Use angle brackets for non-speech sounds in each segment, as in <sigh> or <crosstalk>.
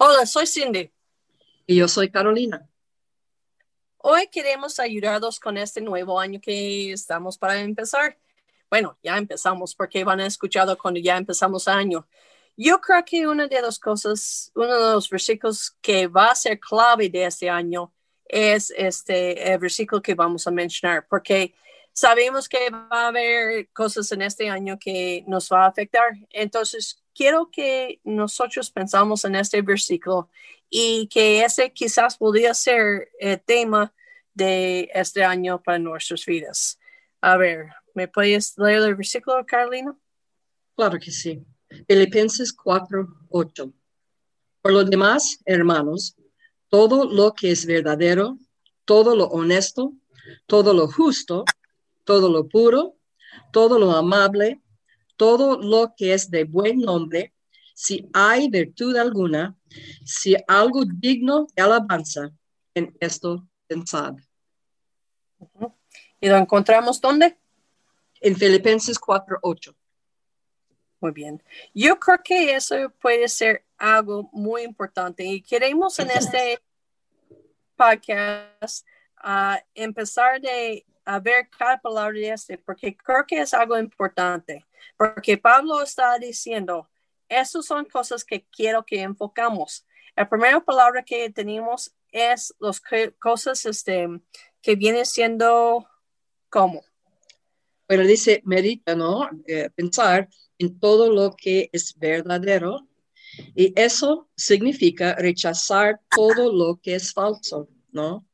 Hola, soy Cindy. Y yo soy Carolina. Hoy queremos ayudarlos con este nuevo año que estamos para empezar. Bueno, ya empezamos porque van a escuchar cuando ya empezamos año. Yo creo que una de las cosas, uno de los versículos que va a ser clave de este año es este el versículo que vamos a mencionar, porque sabemos que va a haber cosas en este año que nos va a afectar. Entonces, quiero que nosotros pensamos en este versículo y que ese quizás podría ser el tema de este año para nuestras vidas. A ver, ¿me puedes leer el versículo, Carolina? Claro que sí. Filipenses 4, 8. Por lo demás, hermanos, todo lo que es verdadero, todo lo honesto, todo lo justo, todo lo puro, todo lo amable, todo lo que es de buen nombre, si hay virtud alguna, si algo digno de alabanza, en esto pensad. ¿Y lo encontramos dónde? En Filipenses 4:8. Muy bien. Yo creo que eso puede ser algo muy importante y queremos en este podcast uh, empezar de a ver cada palabra de este, porque creo que es algo importante, porque Pablo está diciendo, esas son cosas que quiero que enfocamos. La primera palabra que tenemos es las cosas este, que viene siendo como. Bueno, dice, medita, ¿no? Eh, pensar en todo lo que es verdadero. Y eso significa rechazar todo lo que es falso, ¿no?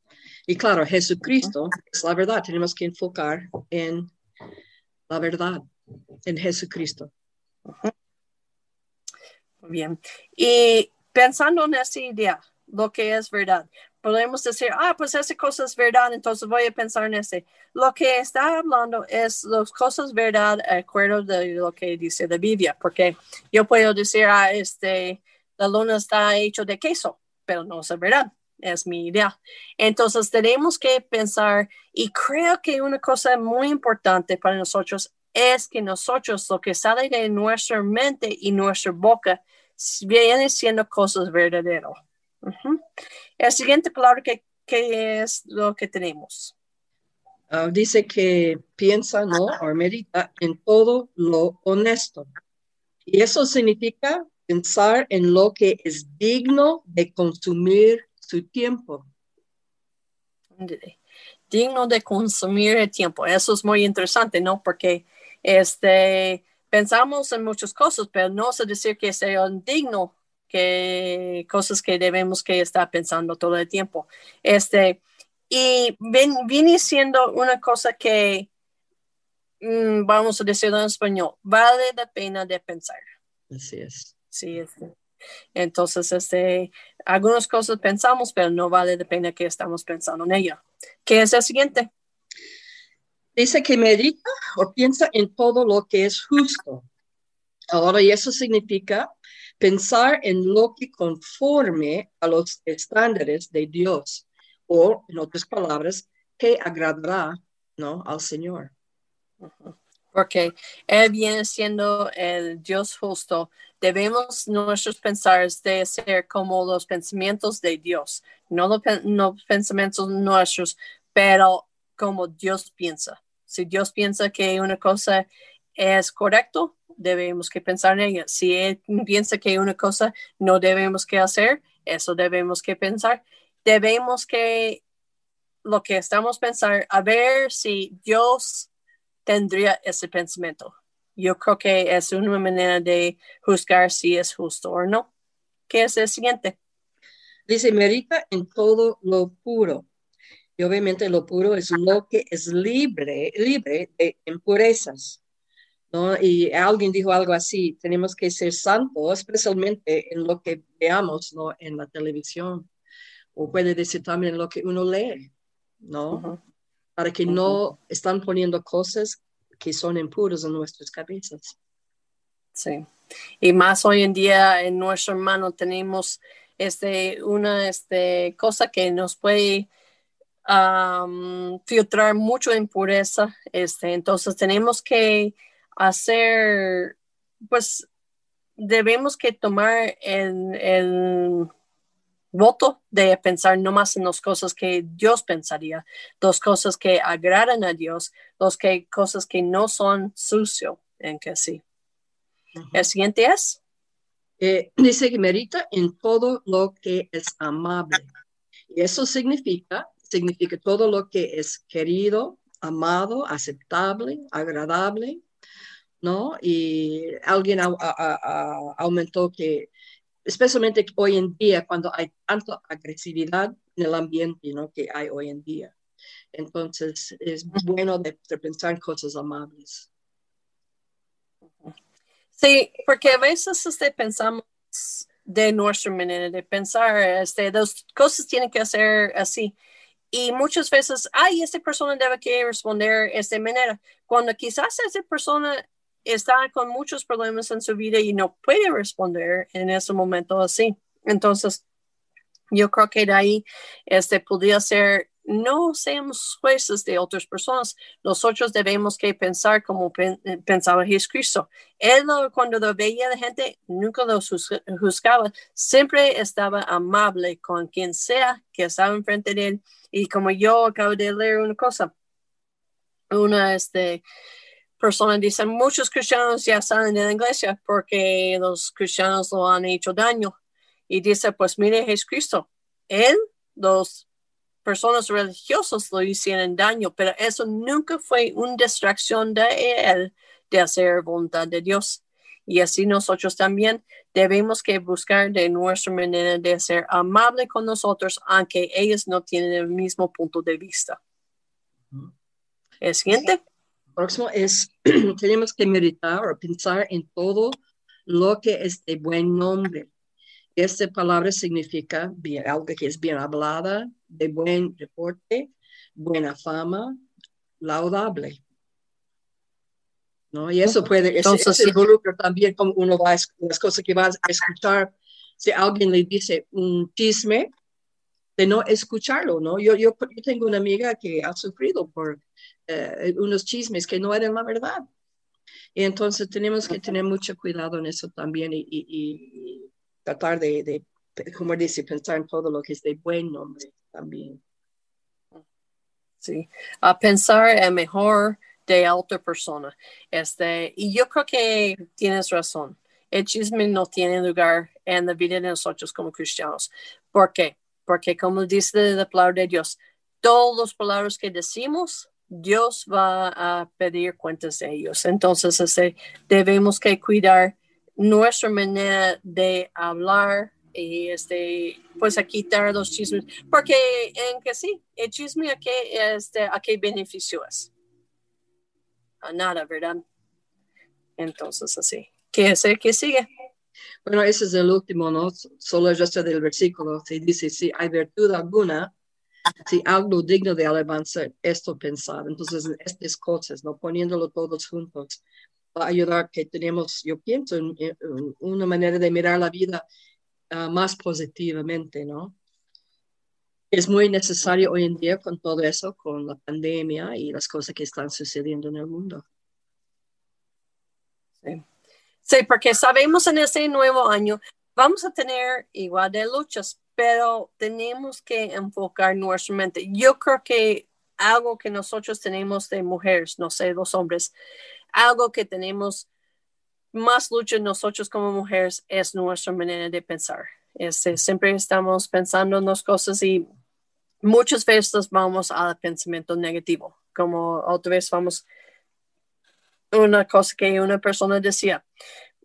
Y claro, Jesucristo es la verdad. Tenemos que enfocar en la verdad, en Jesucristo. Muy bien. Y pensando en esa idea, lo que es verdad, podemos decir, ah, pues esa cosa es verdad, entonces voy a pensar en ese. Lo que está hablando es las cosas verdad, acuerdo de lo que dice la Biblia, porque yo puedo decir, ah, este, la luna está hecho de queso, pero no es verdad es mi idea. Entonces tenemos que pensar y creo que una cosa muy importante para nosotros es que nosotros lo que sale de nuestra mente y nuestra boca viene siendo cosas verdaderas. El siguiente palabra que, es lo que tenemos. Ah, dice que piensa, ¿no? O medita en todo lo honesto. Y eso significa pensar en lo que es digno de consumir su tiempo. Digno de consumir el tiempo. Eso es muy interesante, ¿no? Porque este, pensamos en muchas cosas, pero no sé decir que sea digno que cosas que debemos que estar pensando todo el tiempo. Este, y viene siendo una cosa que, mm, vamos a decirlo en español, vale la pena de pensar. Así es. Sí, este. Entonces, este, algunas cosas pensamos, pero no vale la pena que estamos pensando en ella. ¿Qué es el siguiente? Dice que medita o piensa en todo lo que es justo. Ahora, y eso significa pensar en lo que conforme a los estándares de Dios, o en otras palabras, que agradará ¿no? al Señor. Porque Él viene siendo el Dios justo, debemos nuestros pensar de ser como los pensamientos de Dios, no los, pensamientos nuestros, pero como Dios piensa. Si Dios piensa que una cosa es correcto, debemos que pensar en ella. Si Él piensa que una cosa no debemos que hacer, eso debemos que pensar. Debemos que lo que estamos pensando, a ver si Dios tendría ese pensamiento yo creo que es una manera de juzgar si es justo o no. ¿Qué es el siguiente? Dice, merita en todo lo puro. Y obviamente lo puro es lo que es libre, libre de impurezas. ¿no? Y alguien dijo algo así, tenemos que ser santos, especialmente en lo que veamos ¿no? en la televisión. O puede decir también en lo que uno lee, ¿no? Para que no están poniendo cosas que son impuros en nuestras cabezas. Sí. Y más hoy en día en nuestro mano tenemos este, una este, cosa que nos puede filtrar mucho impureza. Este, entonces tenemos que hacer, pues, debemos que tomar el, el voto de pensar no más en las cosas que Dios pensaría, dos cosas que agradan a Dios, dos que, cosas que no son sucio en que sí. El siguiente es. Eh, dice que merita en todo lo que es amable. Y eso significa, significa todo lo que es querido, amado, aceptable, agradable, ¿no? Y alguien aumentó que especialmente hoy en día, cuando hay tanta agresividad en el ambiente ¿no? que hay hoy en día. Entonces, es bueno de, pensar en cosas amables. Sí, porque a veces este, pensamos de nuestra manera de pensar, este, las cosas tienen que ser así. Y muchas veces, ay, esta persona debe que responder de esta manera, cuando quizás esa persona está con muchos problemas en su vida y no puede responder en ese momento así. Entonces, yo creo que de ahí este podría ser no seamos jueces de otras personas. Nosotros debemos que pensar como pensaba Jesucristo. Él cuando lo veía de gente nunca lo juzgaba, siempre estaba amable con quien sea que estaba enfrente de él. Y como yo acabo de leer una cosa, una este personas dicen, muchos cristianos ya salen de la iglesia porque los cristianos lo han hecho daño. Y dice, pues mire Jesucristo, él, los personas religiosas lo hicieron daño, pero eso nunca fue una distracción de él de hacer voluntad de Dios. Y así nosotros también debemos que buscar de nuestra manera de ser amable con nosotros, aunque ellos no tienen el mismo punto de vista. ¿El siguiente? próximo es, <clears throat> tenemos que meditar o pensar en todo lo que es de buen nombre. Esta palabra significa bien, algo que es bien hablada, de buen reporte, buena fama, laudable. ¿No? Y eso puede, Entonces, ese, también como uno va a las cosas que va a escuchar. Si alguien le dice un chisme, de no escucharlo, ¿no? Yo, yo, yo tengo una amiga que ha sufrido por eh, unos chismes que no eran la verdad. Y entonces tenemos que tener mucho cuidado en eso también y, tratar de, como dice, pensar en todo lo que es de buen nombre también. Sí, a pensar en mejor de otra persona. Este, y yo creo que tienes razón. El chisme no tiene lugar en la vida de nosotros como cristianos. ¿Por qué? Porque como dice la palabra de Dios, todas las palabras que decimos Dios va a pedir cuentas de ellos. Entonces, ese, debemos que cuidar nuestra manera de hablar y este, pues a quitar los chismes, porque en que sí, el chisme a qué, este, a qué beneficio es. A nada, ¿verdad? Entonces, así. ¿Qué es el que sigue? Bueno, ese es el último, ¿no? Solo el resto del versículo. Se dice, si hay virtud alguna, si algo digno de alabanza, esto pensar. Entonces, estas cosas, ¿no? Poniéndolo todos juntos, ayudar que tenemos, yo pienso, una manera de mirar la vida ah, más positivamente, ¿no? Es muy necesario hoy en día con todo eso, con la pandemia y las cosas que están sucediendo en el mundo. Sí. Sí, porque sabemos en este nuevo año vamos a tener igual de luchas, pero tenemos que enfocar nuestra mente. Yo creo que algo que nosotros tenemos de mujeres, no sé, los hombres, algo que tenemos más lucha nosotros como mujeres es nuestra manera de pensar. Este, siempre estamos pensando en las cosas y muchas veces vamos al pensamiento negativo, como otra vez vamos una cosa que una persona decía,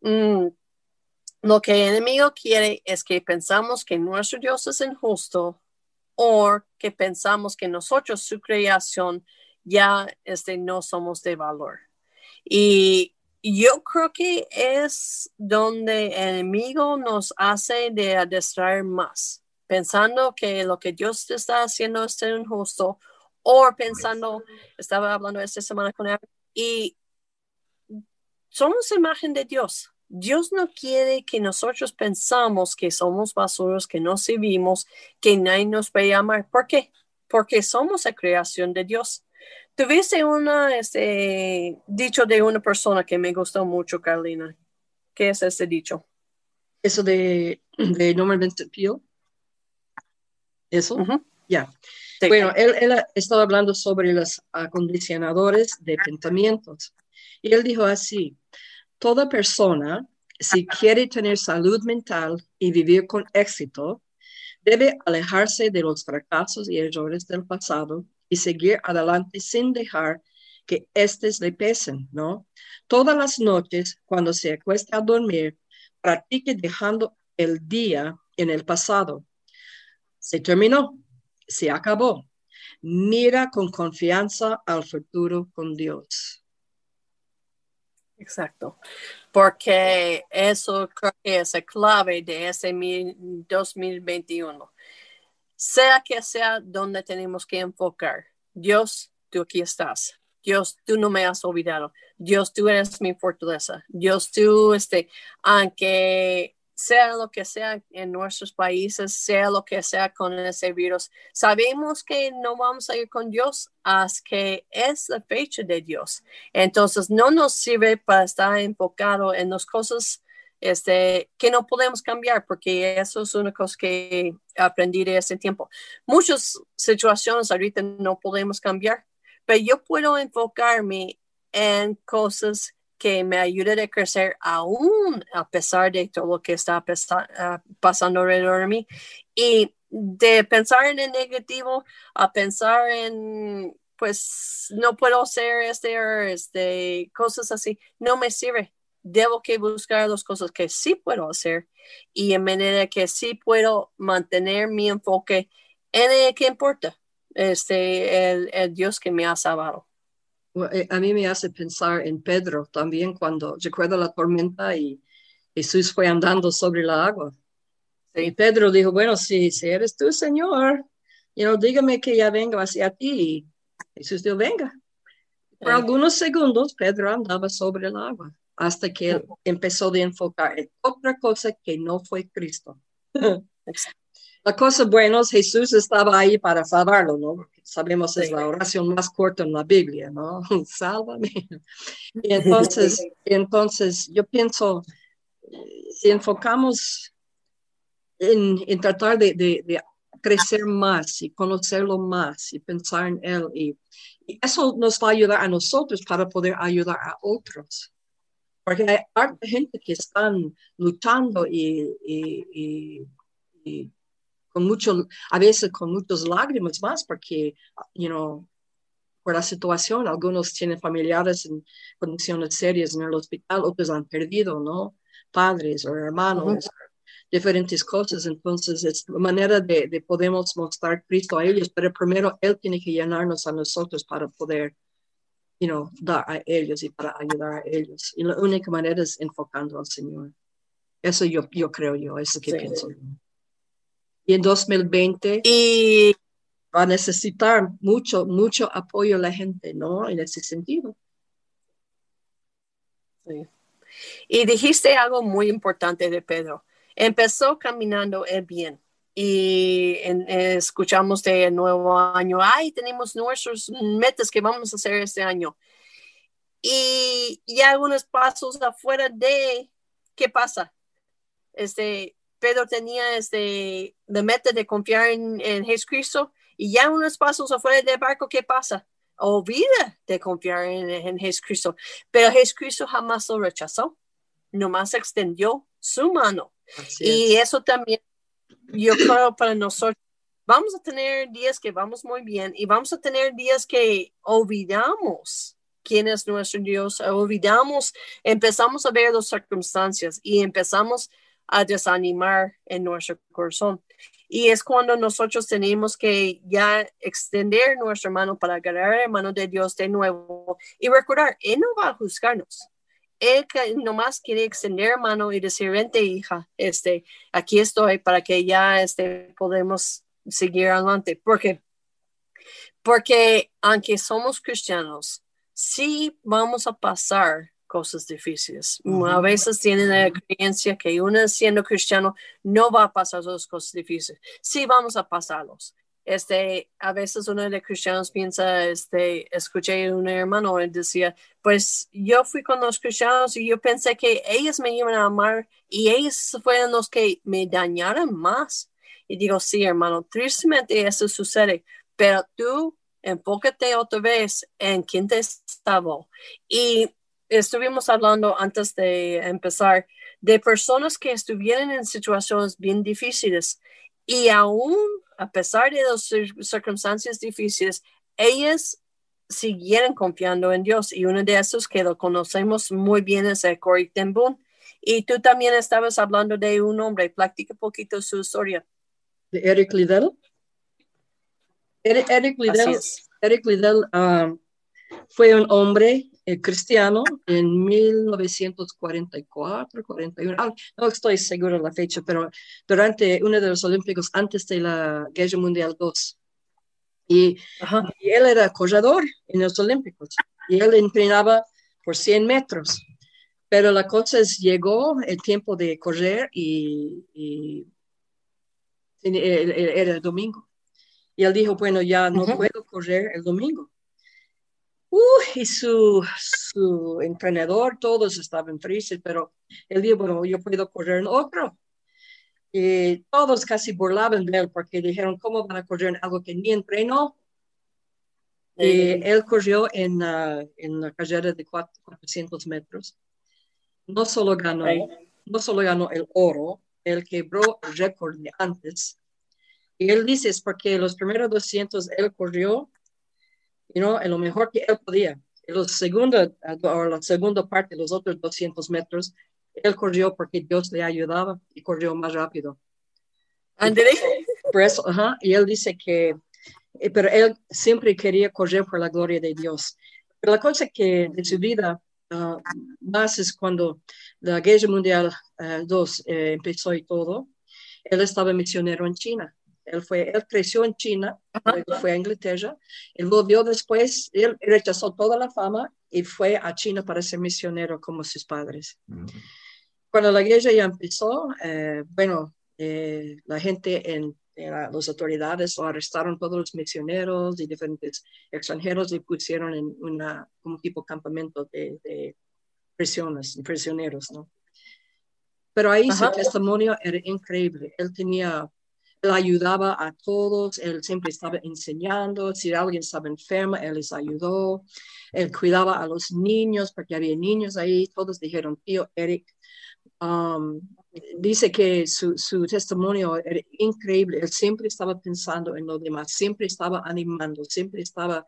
mm, lo que el enemigo quiere es que pensamos que nuestro Dios es injusto o que pensamos que nosotros, su creación, ya este, no somos de valor. Y yo creo que es donde el enemigo nos hace de distraer más, pensando que lo que Dios está haciendo es injusto o pensando, estaba hablando esta semana con él, y somos imagen de Dios. Dios no quiere que nosotros pensamos que somos basuros, que no servimos, que nadie nos puede amar. ¿Por qué? Porque somos la creación de Dios. Tuviste una, este, dicho de una persona que me gustó mucho, Carolina. ¿Qué es ese dicho? eso de, de Norman Vincent Peale. Eso, Ujú. ya. Sí. Bueno, él, él estaba hablando sobre los acondicionadores de pensamientos. Y él dijo así, toda persona, si quiere tener salud mental y vivir con éxito, debe alejarse de los fracasos y errores del pasado y seguir adelante sin dejar que éstes le pesen, ¿no? Todas las noches, cuando se acueste a dormir, practique dejando el día en el pasado. Se terminó, se acabó. Mira con confianza al futuro con Dios. Exacto. Porque eso creo que es la clave de ese mil- 2021. Sea que sea donde tenemos que enfocar. Dios, tú aquí estás. Dios, tú no me has olvidado. Dios, tú eres mi fortaleza. Dios, tú, este, aunque sea lo que sea en nuestros países, sea lo que sea con ese virus, sabemos que no vamos a ir con Dios hasta que es la fecha de Dios. Entonces, no nos sirve para estar enfocado en las cosas este, que no podemos cambiar, porque eso es una cosa que aprendí de ese tiempo. Muchas situaciones ahorita no podemos cambiar, pero yo puedo enfocarme en cosas que me ayuden a crecer aún a pesar de todo lo que está ah, pasando alrededor de mí. Y de pensar en el negativo a pensar en, pues, no puedo hacer este, este, cosas así, no me sirve. Debo que buscar las cosas que sí puedo hacer y en manera que sí puedo mantener mi enfoque en el que importa, este, el, el Dios que me ha salvado. Eh, A mí me hace pensar en Pedro también cuando recuerdo la tormenta y Jesús fue andando sobre la agua. Y Pedro dijo, bueno, si, si eres tú, Señor, you know, dígame que ya vengo hacia ti. Y Jesús dijo, venga. Por algunos segundos, Pedro andaba sobre el agua hasta que él empezó de enfocar en otra cosa que no fue Cristo. <laughs> La cosa buena es Jesús estaba ahí para salvarlo, ¿no? Sabemos es la oración más corta en la Biblia, ¿no? <laughs> Sálvame. Y <laughs> entonces, entonces yo pienso, si enfocamos en, en tratar de, de- de crecer más y conocerlo más y pensar en él, y, y eso nos va a ayudar a nosotros para poder ayudar a otros. Porque hay harta gente que están luchando y, y- y- y con mucho, a veces con muchas lágrimas más, porque, you know, por la situación, algunos tienen familiares en condiciones serias en el hospital, otros han perdido, ¿no? Padres o hermanos, diferentes cosas. Entonces, es la manera de, de podemos mostrar Cristo a ellos, pero primero Él tiene que llenarnos a nosotros para poder, you know, dar a ellos y para ayudar a ellos. Y la única manera es enfocando al Señor. Eso yo, yo creo yo, eso que Sí. pienso. Y en 2020 Y va a necesitar mucho, mucho apoyo la gente, ¿no? En ese sentido. Sí. Y dijiste algo muy importante de Pedro. Empezó caminando el bien. Y en- eh, escuchamos de nuevo año, ay, tenemos nuestros metas que vamos a hacer este año. Y ya algunos pasos afuera de, ¿qué pasa? Este, Pedro tenía este, la meta de confiar en, en Jesucristo y ya unos pasos afuera del barco, ¿qué pasa? Olvida de confiar en, en Jesucristo. Pero Jesucristo jamás lo rechazó, nomás extendió su mano. Así Y es. eso también, yo creo para nosotros, vamos a tener días que vamos muy bien y vamos a tener días que olvidamos quién es nuestro Dios, olvidamos, empezamos a ver las circunstancias y empezamos a desanimar en nuestro corazón. Y es cuando nosotros tenemos que ya extender nuestra mano para agarrar la mano de Dios de nuevo y recordar, Él no va a juzgarnos. Él nomás quiere extender mano y decir, vente hija, este, aquí estoy para que ya este, podemos seguir adelante. Porque, porque aunque somos cristianos, sí vamos a pasar cosas difíciles. Ujú. A veces tienen la creencia que uno siendo cristiano no va a pasar esas cosas difíciles. Sí vamos a pasarlos, este, a veces uno de cristianos piensa, este, escuché a un hermano y decía, pues yo fui con los cristianos y yo pensé que ellos me iban a amar y ellos fueron los que me dañaron más. Y digo, sí, hermano, tristemente eso sucede, pero tú enfócate otra vez en quién te estaba. Y estuvimos hablando antes de empezar de personas que estuvieron en situaciones bien difíciles y aún a pesar de las circunstancias difíciles, ellas siguieron confiando en Dios y uno de esos que lo conocemos muy bien es el Corey Ten Y tú también estabas hablando de un hombre, platica un poquito su historia. De Eric Liddell. Eric, Liddell, Eric Liddell um, fue un hombre cristiano en 1944, 41, no estoy seguro de la fecha, pero durante uno de los Olímpicos antes de la Guerra Mundial II. Y, él era corredor en los Olímpicos y él entrenaba por 100 metros. Pero la cosa es, llegó el tiempo de correr y, era el domingo. Y él dijo, bueno, ya no puedo correr el domingo y su, su entrenador, todos estaban tristes, pero él dijo, bueno, yo puedo correr en otro. Y todos casi burlaban de él porque dijeron, ¿cómo van a correr en algo que ni entrenó? Y él corrió en, en la carrera de 400 metros. No solo ganó, no solo ganó el oro, él quebró el récord de antes. Y él dice, es porque los primeros 200 él corrió you know, en lo mejor que él podía. En la segunda, o la segunda parte, los otros 200 metros, él corrió porque Dios le ayudaba y corrió más rápido. André. Por eso, ajá, y él dice que, eh, pero él siempre quería correr por la gloria de Dios. Pero la cosa que de su vida uh, más es cuando la Guerra Mundial II eh, empezó y todo, él estaba misionero en China. Él, fue, él creció en China, luego fue a Inglaterra, él volvió después, él rechazó toda la fama y fue a China para ser misionero como sus padres. Cuando la guerra ya empezó, eh, bueno, eh, la gente en, las autoridades lo arrestaron todos los misioneros y diferentes extranjeros y pusieron en una, como tipo campamento de, de prisiones, prisioneros, ¿no? Pero ahí su testimonio era increíble. Él tenía él ayudaba a todos, él siempre estaba enseñando, si alguien estaba enfermo, él les ayudó, él cuidaba a los niños, porque había niños ahí, todos dijeron, tío Eric, um, dice que su, testimonio era increíble, él siempre estaba pensando en lo demás, siempre estaba animando, siempre estaba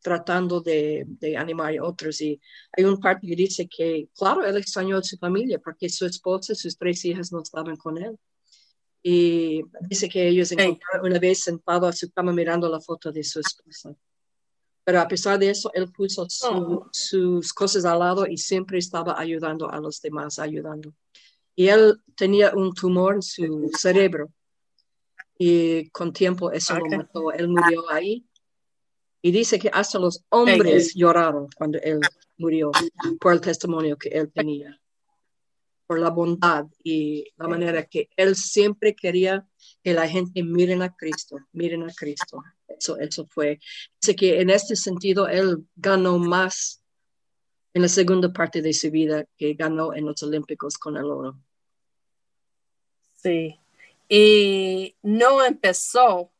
tratando de, animar a otros. Y hay un parte que dice que, claro, él extrañó a su familia porque su esposa sus tres hijas no estaban con él y dice que ellos encontraron una vez sentado a su cama mirando la foto de su esposa. Pero a pesar de eso, él puso oh. sus cosas al lado y siempre estaba ayudando a los demás, ayudando. Y él tenía un tumor en su cerebro y con tiempo eso lo mató. Él murió ahí. Y dice que hasta los hombres lloraron cuando él murió por el testimonio que él tenía por la bondad y la manera que él siempre quería que la gente miren a Cristo, miren a Cristo. Eso, eso fue. Así que en este sentido, él ganó más en la segunda parte de su vida que ganó en los Olímpicos con el oro. Sí. Y no empezó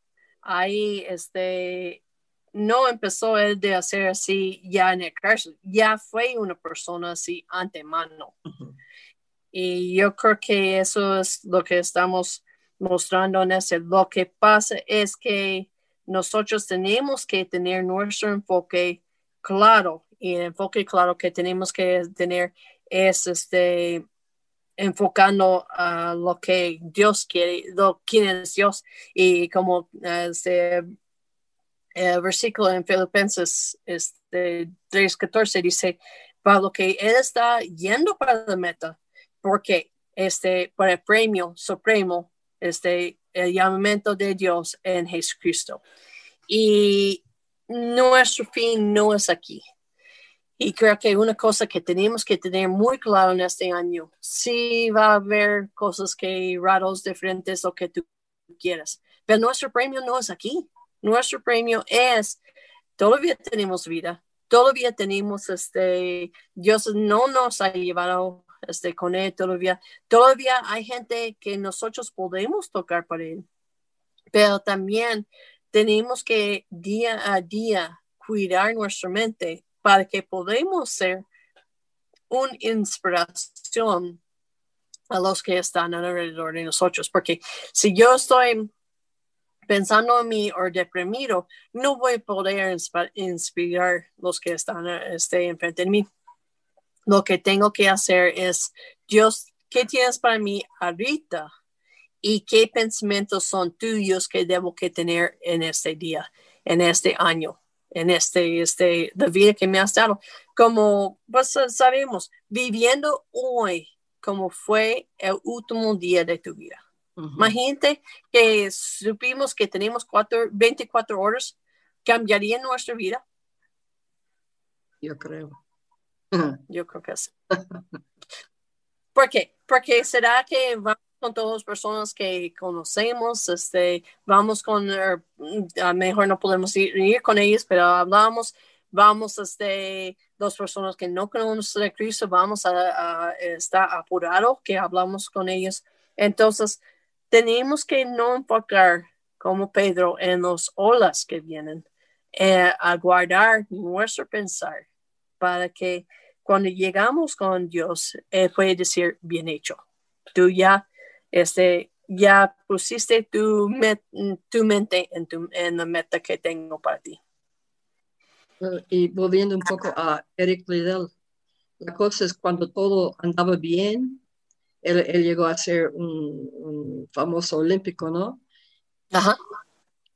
ahí, este, no empezó él de hacer así ya en el cárcel, ya fue una persona así antemano. Y yo creo que eso es lo que estamos mostrando en ese. Lo que pasa es que nosotros tenemos que tener nuestro enfoque claro y el enfoque claro que tenemos que tener es este enfocando a lo que Dios quiere, lo quién es Dios y como este el versículo en Filipenses este 3:14 dice para lo que él está yendo para la meta porque este, por el premio supremo, este, el llamamiento de Dios en Jesucristo. Y nuestro fin no es aquí. Y creo que una cosa que tenemos que tener muy claro en este año, sí va a haber cosas que raros diferentes, lo que tú quieras. Pero nuestro premio no es aquí. Nuestro premio es, todavía tenemos vida, todavía tenemos, este, Dios no nos ha llevado este, con Él todavía. Todavía hay gente que nosotros podemos tocar para Él. Pero también tenemos que día a día cuidar nuestra mente para que podamos ser una inspiración a los que están alrededor de nosotros. Porque si yo estoy pensando en mí o deprimido, no voy a poder inspirar los que están este, enfrente de mí. Lo que tengo que hacer es, Dios, ¿qué tienes para mí ahorita? ¿Y qué pensamientos son tuyos que debo que tener en este día, en este año? en este, este, la vida que me has dado. Como pues, sabemos, viviendo hoy como fue el último día de tu vida. Imagínate que supimos que tenemos cuatro, 24 horas, ¿cambiaría nuestra vida? Yo creo. Yo creo que sí. <laughs> ¿Por qué? Porque será que vamos con todas las personas que conocemos, este, vamos con, er, a mejor no podemos ir, con ellos, pero hablamos, vamos, este, dos personas que no conocen a Cristo, vamos a, estar apurado que hablamos con ellos. Entonces, tenemos que no enfocar como Pedro en las olas que vienen, eh, a guardar nuestro pensar para que cuando llegamos con Dios, eh, puede decir, bien hecho. Tú ya este, ya pusiste tu, tu mente en, tu, en la meta que tengo para ti. Y volviendo un poco a Eric Liddell, la cosa es cuando todo andaba bien, él, llegó a ser un, famoso olímpico, ¿no? Ajá.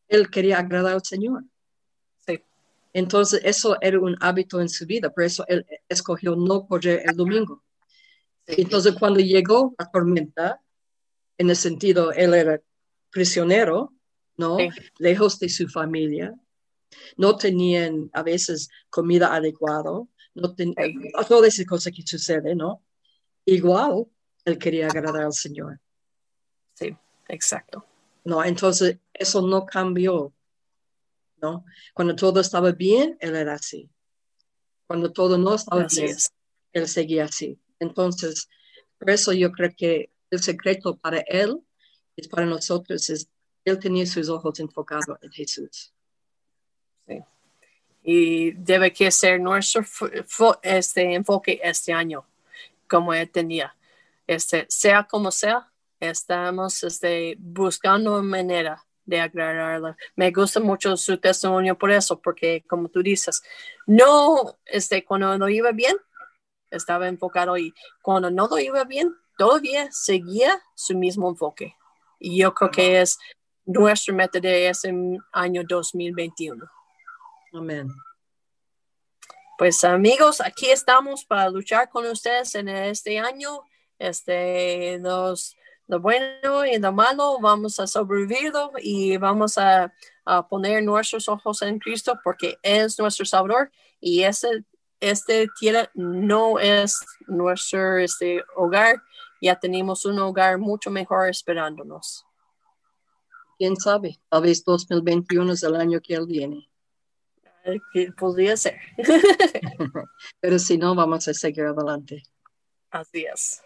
Él quería agradar al Señor. Entonces, eso era un hábito en su vida, por eso él escogió no correr el domingo. Entonces, cuando llegó la tormenta, en el sentido, él era prisionero, ¿no? Lejos de su familia. No tenían a veces comida adecuada, no todas esas cosas que suceden, ¿no? Igual, él quería agradar al Señor. Sí, exacto. No, entonces eso no cambió, ¿no? Cuando todo estaba bien, él era así. Cuando todo no estaba bien, él seguía así. Entonces, por eso yo creo que el secreto para él y para nosotros es, él tenía sus ojos enfocados en Jesús. Sí. Y debe que ser nuestro este enfoque este año, como él tenía. Este, sea como sea, estamos este, buscando manera de agradarla. Me gusta mucho su testimonio por eso, porque como tú dices, no, este, cuando no iba bien, estaba enfocado y cuando no lo iba bien, todavía seguía su mismo enfoque. Y yo creo que es nuestro método de ese año 2021. Amén. Pues amigos, aquí estamos para luchar con ustedes en este año. Este, los, lo bueno y lo malo vamos a sobrevivirlo y vamos a, a poner nuestros ojos en Cristo porque es nuestro Salvador y ese este tierra no es nuestro este, hogar, ya tenemos un hogar mucho mejor esperándonos. ¿Quién sabe? Tal vez 2021 es el año que él viene. Podría ser. <laughs> Pero si no, vamos a seguir adelante. Así es.